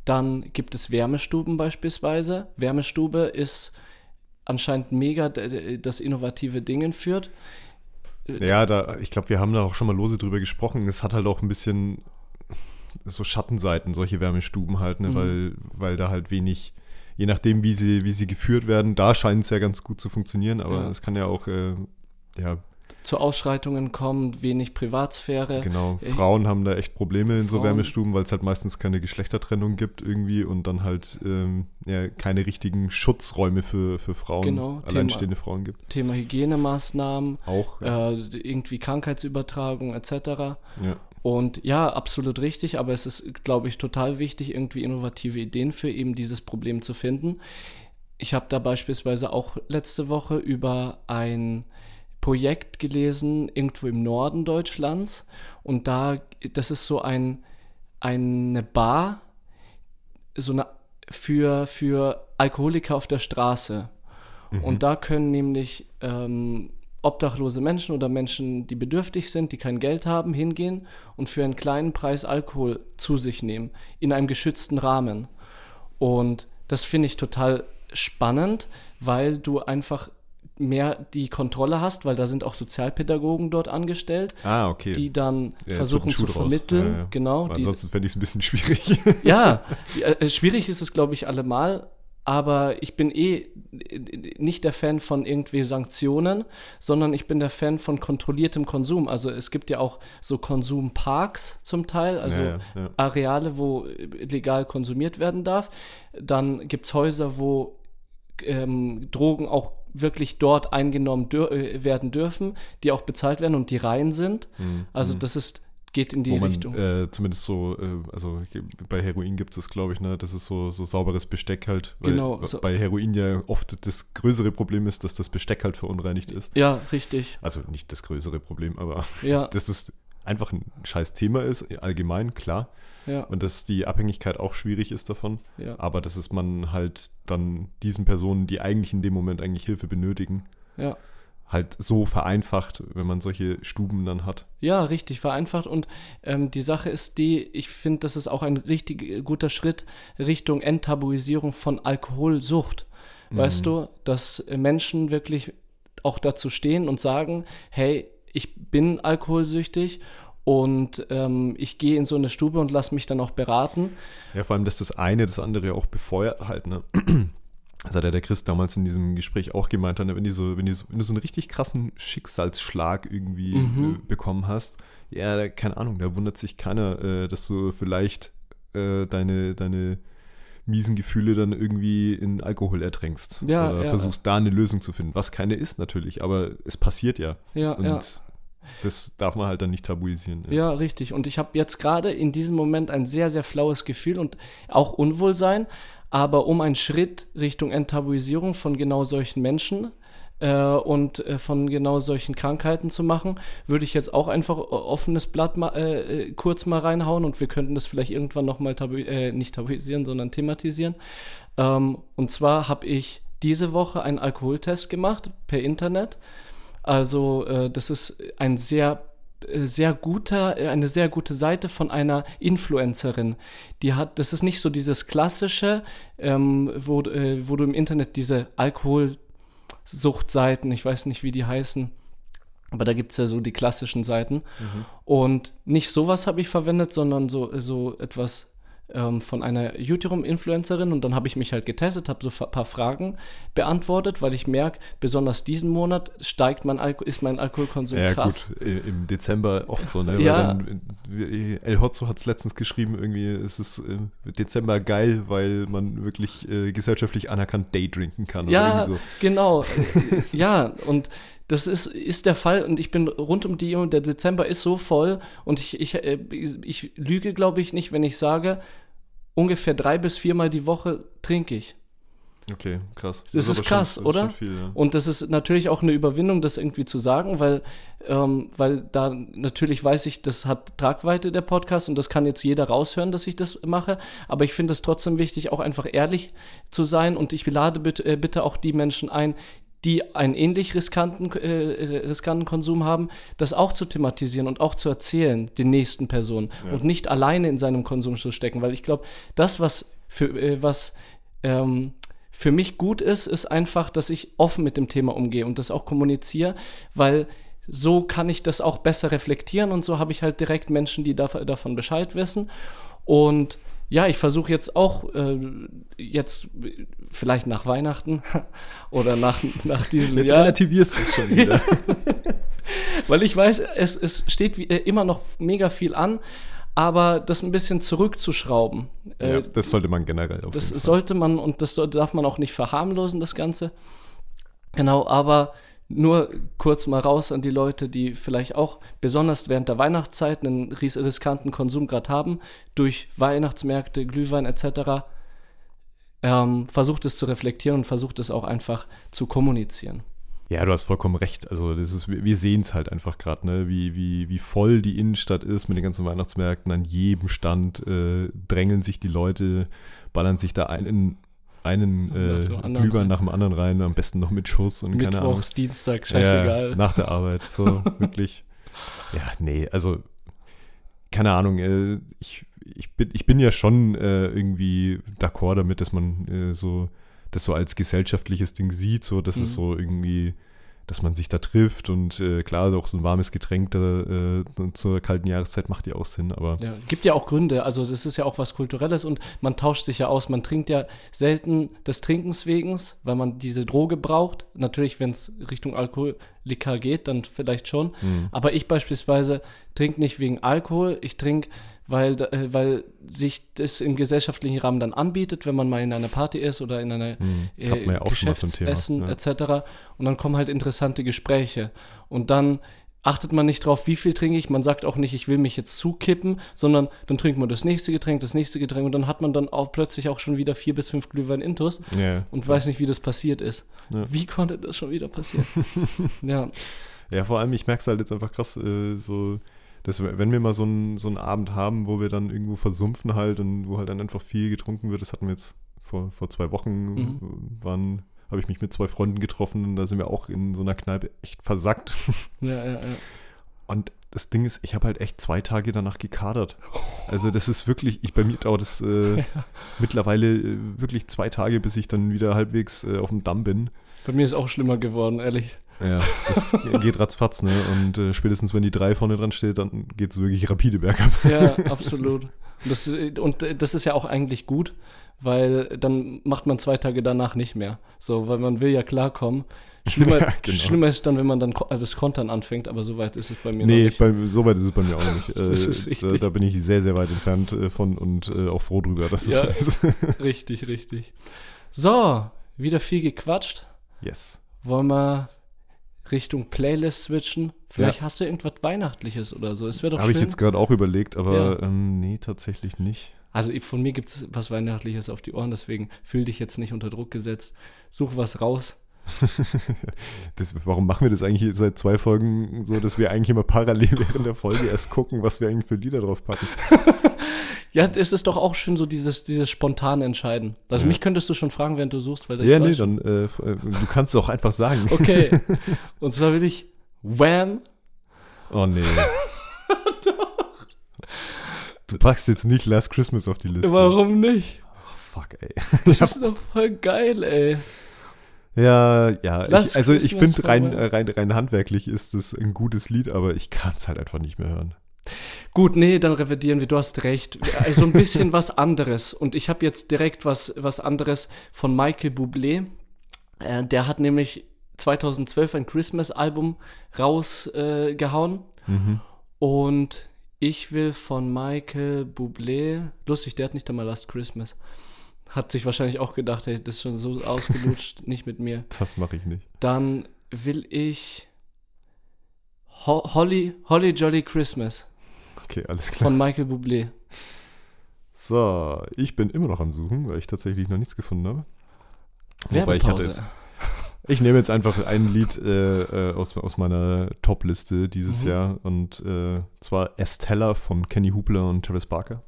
Dann gibt es Wärmestuben beispielsweise. Wärmestube ist anscheinend mega das innovative Ding in Fürth. Ja, da, ich glaube, wir haben da auch schon mal lose drüber gesprochen. Es hat halt auch ein bisschen so Schattenseiten, solche Wärmestuben halt, ne? Mhm. weil, weil da halt wenig, je nachdem, wie sie, wie sie geführt werden, da scheint es ja ganz gut zu funktionieren, aber es kann ja auch äh, ja, zu Ausschreitungen kommt, wenig Privatsphäre. Genau, äh, Frauen haben da echt Probleme in Frauen. so Wärmestuben, weil es halt meistens keine Geschlechtertrennung gibt irgendwie und dann halt ähm, ja, keine richtigen Schutzräume für, für Frauen, genau, alleinstehende Thema, Frauen gibt. Thema Hygienemaßnahmen, auch ja. äh, irgendwie Krankheitsübertragung etc. Ja. Und ja, absolut richtig, aber es ist, glaube ich, total wichtig, irgendwie innovative Ideen für eben dieses Problem zu finden. Ich habe da beispielsweise auch letzte Woche über ein Projekt gelesen, irgendwo im Norden Deutschlands. Und da, das ist so ein, eine Bar, so eine für, für Alkoholiker auf der Straße. Mhm. Und da können nämlich ähm, obdachlose Menschen oder Menschen, die bedürftig sind, die kein Geld haben, hingehen und für einen kleinen Preis Alkohol zu sich nehmen, in einem geschützten Rahmen. Und das finde ich total spannend, weil du einfach mehr die Kontrolle hast, weil da sind auch Sozialpädagogen dort angestellt, ah, okay. die dann ja, versuchen zu vermitteln. Ja, ja. Genau. Die, ansonsten fände ich es ein bisschen schwierig. ja, äh, schwierig ist es, glaube ich, allemal. Aber ich bin eh nicht der Fan von irgendwie Sanktionen, sondern ich bin der Fan von kontrolliertem Konsum. Also es gibt ja auch so Konsumparks zum Teil, also Areale, wo legal konsumiert werden darf. Dann gibt es Häuser, wo ähm, Drogen auch wirklich dort eingenommen dür äh, werden dürfen, die auch bezahlt werden und die rein sind. Mhm. Also das ist geht in die man, Richtung. Äh, zumindest so, äh, also bei Heroin gibt es, glaube ich, ne, das ist so, so sauberes Besteck halt. Weil genau. So. Bei Heroin ja oft das größere Problem ist, dass das Besteck halt verunreinigt ist. Ja, richtig. Also nicht das größere Problem, aber ja. dass es einfach ein scheiß Thema ist, allgemein, klar. Ja. Und dass die Abhängigkeit auch schwierig ist davon. Ja. Aber dass es man halt dann diesen Personen, die eigentlich in dem Moment eigentlich Hilfe benötigen, ja. halt so vereinfacht, wenn man solche Stuben dann hat. Ja, richtig vereinfacht. Und ähm, die Sache ist die, ich finde, das ist auch ein richtig guter Schritt Richtung Enttabuisierung von Alkoholsucht. Mhm. Weißt du, dass Menschen wirklich auch dazu stehen und sagen, hey, ich bin alkoholsüchtig und ähm, ich gehe in so eine Stube und lasse mich dann auch beraten. Ja, vor allem, dass das eine das andere auch befeuert halt, ne? Das hat ja der Chris damals in diesem Gespräch auch gemeint, ne? wenn, die so, wenn, die so, wenn du so einen richtig krassen Schicksalsschlag irgendwie mhm. äh, bekommen hast, ja, keine Ahnung, da wundert sich keiner, äh, dass du vielleicht äh, deine, deine miesen Gefühle dann irgendwie in Alkohol ertränkst. Ja, oder ja, versuchst da eine Lösung zu finden, was keine ist natürlich, aber es passiert ja. Ja, und ja. Das darf man halt dann nicht tabuisieren. Ja, ja richtig. Und ich habe jetzt gerade in diesem Moment ein sehr, sehr flaues Gefühl und auch Unwohlsein. Aber um einen Schritt Richtung Enttabuisierung von genau solchen Menschen äh, und äh, von genau solchen Krankheiten zu machen, würde ich jetzt auch einfach offenes Blatt ma äh, äh, kurz mal reinhauen und wir könnten das vielleicht irgendwann nochmal tabu äh, nicht tabuisieren, sondern thematisieren. Ähm, und zwar habe ich diese Woche einen Alkoholtest gemacht per Internet. Also äh, das ist ein sehr äh, sehr guter, äh, eine sehr gute Seite von einer Influencerin. Die hat, das ist nicht so dieses klassische, ähm, wo, äh, wo du im Internet diese Alkoholsuchtseiten, ich weiß nicht, wie die heißen, aber da gibt es ja so die klassischen Seiten. Mhm. Und nicht sowas habe ich verwendet, sondern so, so etwas ähm, von einer YouTube-Influencerin und dann habe ich mich halt getestet, habe so ein paar Fragen beantwortet, weil ich merke, besonders diesen Monat steigt mein Alko ist mein Alkoholkonsum ja, krass. Gut, im Dezember oft so, ne? Ja. dann, El Hotzo hat es letztens geschrieben, irgendwie ist es äh, Dezember geil, weil man wirklich äh, gesellschaftlich anerkannt Day drinken kann. Ja, so. genau. ja, und das ist, ist der Fall und ich bin rund um die und der Dezember ist so voll und ich, ich, äh, ich lüge, glaube ich, nicht, wenn ich sage, ungefähr drei bis viermal die Woche trinke ich. Okay, krass. Das, das ist, ist krass, schon, oder? Viel, ja. Und das ist natürlich auch eine Überwindung, das irgendwie zu sagen, weil, ähm, weil da natürlich weiß ich, das hat Tragweite der Podcast und das kann jetzt jeder raushören, dass ich das mache. Aber ich finde es trotzdem wichtig, auch einfach ehrlich zu sein und ich lade bitte, äh, bitte auch die Menschen ein, die einen ähnlich riskanten, äh, riskanten Konsum haben, das auch zu thematisieren und auch zu erzählen, den nächsten Personen ja. und nicht alleine in seinem Konsum zu stecken, weil ich glaube, das, was für, äh, was ähm, für mich gut ist, ist einfach, dass ich offen mit dem Thema umgehe und das auch kommuniziere, weil so kann ich das auch besser reflektieren und so habe ich halt direkt Menschen, die davon Bescheid wissen und ja, ich versuche jetzt auch, äh, jetzt vielleicht nach Weihnachten oder nach, nach diesem jetzt Jahr. Jetzt relativierst du es schon wieder. Weil ich weiß, es, es steht wie, äh, immer noch mega viel an, aber das ein bisschen zurückzuschrauben. Äh, ja, das sollte man generell auf Das sollte man und das darf man auch nicht verharmlosen, das Ganze. Genau, aber nur kurz mal raus an die Leute, die vielleicht auch besonders während der Weihnachtszeit einen riskanten Konsum gerade haben, durch Weihnachtsmärkte, Glühwein etc. Ähm, versucht es zu reflektieren und versucht es auch einfach zu kommunizieren. Ja, du hast vollkommen recht. Also das ist, wir sehen es halt einfach gerade, ne? wie, wie, wie voll die Innenstadt ist mit den ganzen Weihnachtsmärkten. An jedem Stand äh, drängeln sich die Leute, ballern sich da einen einen äh, Glühwein nach dem anderen rein, am besten noch mit Schuss und Mittwochs, keine Ahnung. Dienstag, scheißegal. Ja, nach der Arbeit, so wirklich. Ja, nee, also keine Ahnung, äh, ich, ich, bin, ich bin ja schon äh, irgendwie d'accord damit, dass man äh, so das so als gesellschaftliches Ding sieht, so dass mhm. es so irgendwie dass man sich da trifft und äh, klar, auch so ein warmes Getränk da, äh, zur kalten Jahreszeit macht ja auch Sinn, aber. Ja, gibt ja auch Gründe, also das ist ja auch was Kulturelles und man tauscht sich ja aus. Man trinkt ja selten des Trinkens wegen, weil man diese Droge braucht. Natürlich, wenn es Richtung Alkoholiker geht, dann vielleicht schon. Mhm. Aber ich beispielsweise trinke nicht wegen Alkohol, ich trinke weil, äh, weil sich das im gesellschaftlichen Rahmen dann anbietet, wenn man mal in einer Party ist oder in einer hm, äh, ja Geschäftsessen ja. etc. Und dann kommen halt interessante Gespräche. Und dann achtet man nicht drauf, wie viel trinke ich. Man sagt auch nicht, ich will mich jetzt zukippen, sondern dann trinkt man das nächste Getränk, das nächste Getränk und dann hat man dann auch plötzlich auch schon wieder vier bis fünf Glühwein intus ja, und weiß nicht, wie das passiert ist. Ja. Wie konnte das schon wieder passieren? ja. Ja, vor allem, ich merke es halt jetzt einfach krass, äh, so dass wenn wir mal so einen, so einen Abend haben, wo wir dann irgendwo versumpfen halt und wo halt dann einfach viel getrunken wird, das hatten wir jetzt vor, vor zwei Wochen, mhm. waren, habe ich mich mit zwei Freunden getroffen und da sind wir auch in so einer Kneipe echt versackt. Ja, ja, ja. Und das Ding ist, ich habe halt echt zwei Tage danach gekadert. Also das ist wirklich, ich bei mir dauert es äh, ja. mittlerweile äh, wirklich zwei Tage, bis ich dann wieder halbwegs äh, auf dem Damm bin. Bei mir ist auch schlimmer geworden, ehrlich. Ja, das geht ratzfatz, ne? Und äh, spätestens, wenn die drei vorne dran steht, dann geht es wirklich rapide bergab. Ja, absolut. Und das, und das ist ja auch eigentlich gut, weil dann macht man zwei Tage danach nicht mehr. So, weil man will ja klarkommen. Schlimmer, ja, genau. schlimmer ist dann, wenn man dann das Kontern anfängt, aber so weit ist es bei mir nee, noch nicht. Nee, so weit ist es bei mir auch nicht. das ist äh, da, da, bin ich sehr, sehr weit entfernt äh, von und äh, auch froh drüber, dass ja, es ist. richtig, richtig. So, wieder viel gequatscht. Yes. Wollen wir Richtung Playlist switchen. Vielleicht ja. hast du irgendwas Weihnachtliches oder so. Es wäre doch Habe ich jetzt gerade auch überlegt, aber ja. ähm, nee, tatsächlich nicht. Also von mir gibt es was Weihnachtliches auf die Ohren, deswegen fühl dich jetzt nicht unter Druck gesetzt. Such was raus. das, warum machen wir das eigentlich seit zwei Folgen so, dass wir eigentlich immer parallel während der Folge erst gucken, was wir eigentlich für Lieder drauf packen? Ja, es ist doch auch schön so dieses, dieses spontane Entscheiden. Also ja. mich könntest du schon fragen, während du suchst, weil Ja, nee, dann äh, äh, du kannst doch einfach sagen. Okay. Und zwar will ich Wham. Oh nee. doch. Du packst jetzt nicht Last Christmas auf die Liste. Warum nicht? Oh, fuck, ey. Das ist doch voll geil, ey. Ja, ja. Ich, also ich finde rein, rein, rein handwerklich ist es ein gutes Lied, aber ich kann es halt einfach nicht mehr hören. Gut, nee, dann revidieren wir, du hast recht. Also ein bisschen was anderes. Und ich habe jetzt direkt was, was anderes von Michael Bublé. Äh, der hat nämlich 2012 ein Christmas-Album rausgehauen. Äh, mhm. Und ich will von Michael Bublé, lustig, der hat nicht einmal Last Christmas. Hat sich wahrscheinlich auch gedacht, hey, das ist schon so ausgelutscht, nicht mit mir. Das mache ich nicht. Dann will ich Ho Holly, Holly Jolly Christmas Okay, alles klar. von Michael Bublé. So, ich bin immer noch am Suchen, weil ich tatsächlich noch nichts gefunden habe. Wobei ich hatte jetzt, ich nehme jetzt einfach ein Lied äh, äh, aus, aus meiner Top-Liste dieses Mhm. Jahr und äh, zwar Estella von Kenny Hoopla und Travis Barker.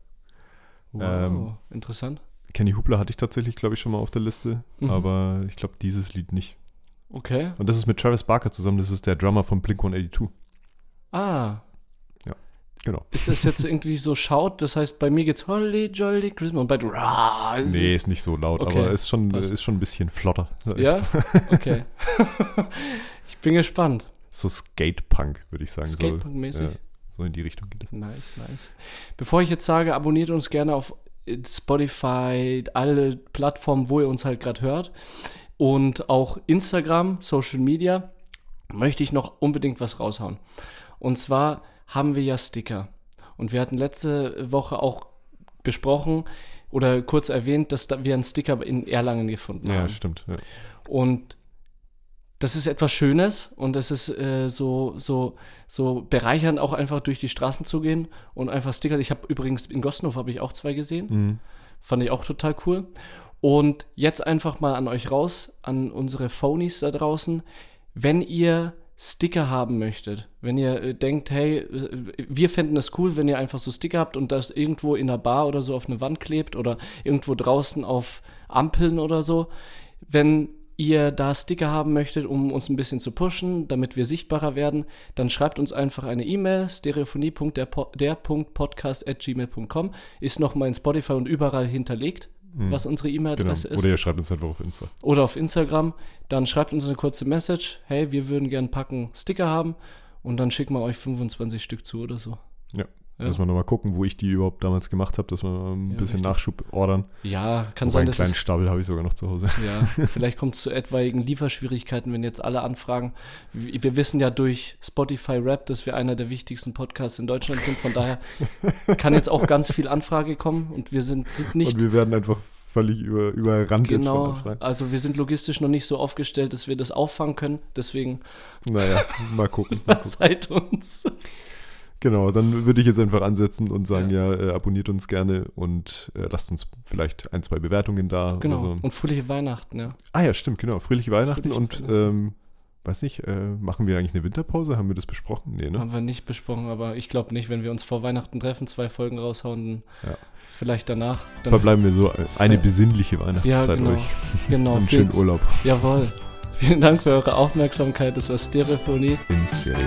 Wow, ähm, interessant. Kenny Hoopla hatte ich tatsächlich, glaube ich, schon mal auf der Liste, Mhm. aber ich glaube, dieses Lied nicht. Okay. Und das ist mit Travis Barker zusammen, das ist der Drummer von Blink 182. Ah. Genau. Ist das jetzt irgendwie so schaut? Das heißt, bei mir geht's Holly Jolly Christmas und bei du. Ah, ist- Nee, ist nicht so laut, Okay, aber ist schon, passt. ist schon ein bisschen flotter. Ja? Okay. ich bin gespannt. So Skate-Punk, würde ich sagen. so, Skatepunk-mäßig. ja, so in die Richtung geht es. Nice, nice. Bevor ich jetzt sage, abonniert uns gerne auf Spotify, alle Plattformen, wo ihr uns halt gerade hört. Und auch Instagram, Social Media, möchte ich noch unbedingt was raushauen. Und zwar haben wir ja Sticker. Und wir hatten letzte Woche auch besprochen oder kurz erwähnt, dass da wir einen Sticker in Erlangen gefunden Ja, haben. stimmt. Ja. Und das ist etwas Schönes und es ist äh, so, so, so bereichernd, auch einfach durch die Straßen zu gehen und einfach Sticker. Ich habe übrigens in Gossenhof habe ich auch zwei gesehen. Mhm. Fand ich auch total cool. Und jetzt einfach mal an euch raus, an unsere Phonies da draußen. Wenn ihr Sticker haben möchtet, wenn ihr äh, denkt, hey, wir fänden es cool, wenn ihr einfach so Sticker habt und das irgendwo in der Bar oder so auf eine Wand klebt oder irgendwo draußen auf Ampeln oder so. Wenn ihr da Sticker haben möchtet, um uns ein bisschen zu pushen, damit wir sichtbarer werden, dann schreibt uns einfach eine E-Mail, stereophonie.der.podcast.gmail.com ist nochmal in Spotify und überall hinterlegt, was unsere Genau. E-Mail-Adresse ist Oder ihr schreibt uns einfach auf Insta. oder auf Instagram, dann schreibt uns eine kurze Message, hey, wir würden gern packen Sticker haben und dann schicken wir euch 25 Stück zu oder so. Ja. Ja. Dass wir nochmal gucken, wo ich die überhaupt damals gemacht habe, dass wir ein Ja, bisschen richtig. Nachschub ordern. Ja, kann Wobei sein, einen dass kleinen Stapel habe ich sogar noch zu Hause. ja, vielleicht kommt es zu etwaigen Lieferschwierigkeiten, wenn jetzt alle anfragen. Wir wissen ja durch Spotify Rap, dass wir einer der wichtigsten Podcasts in Deutschland sind, von daher kann jetzt auch ganz viel Anfrage kommen und wir sind, sind nicht Und wir werden einfach völlig über, überrannt genau, also wir sind logistisch noch nicht so aufgestellt, dass wir das auffangen können, deswegen Naja, mal gucken. Mal gucken. seid uns. Genau, dann würde ich jetzt einfach ansetzen und sagen, ja, äh, abonniert uns gerne und äh, lasst uns vielleicht ein, zwei Bewertungen da Genau, so. und fröhliche Weihnachten, ja. Ah ja, stimmt, genau. Fröhliche Weihnachten Fröhliche und ähm, weiß nicht, äh, machen wir eigentlich eine Winterpause? Haben wir das besprochen? Nee, ne? Haben wir nicht besprochen, aber ich glaube nicht, wenn wir uns vor Weihnachten treffen, zwei Folgen raushauen, dann Ja. vielleicht danach. Dann, Verbleiben wir so äh, eine besinnliche Weihnachtszeit ja, genau. euch. genau. Einen schönen Urlaub jawohl. Vielen Dank für eure Aufmerksamkeit. Das war Stereophonie. in Stereo.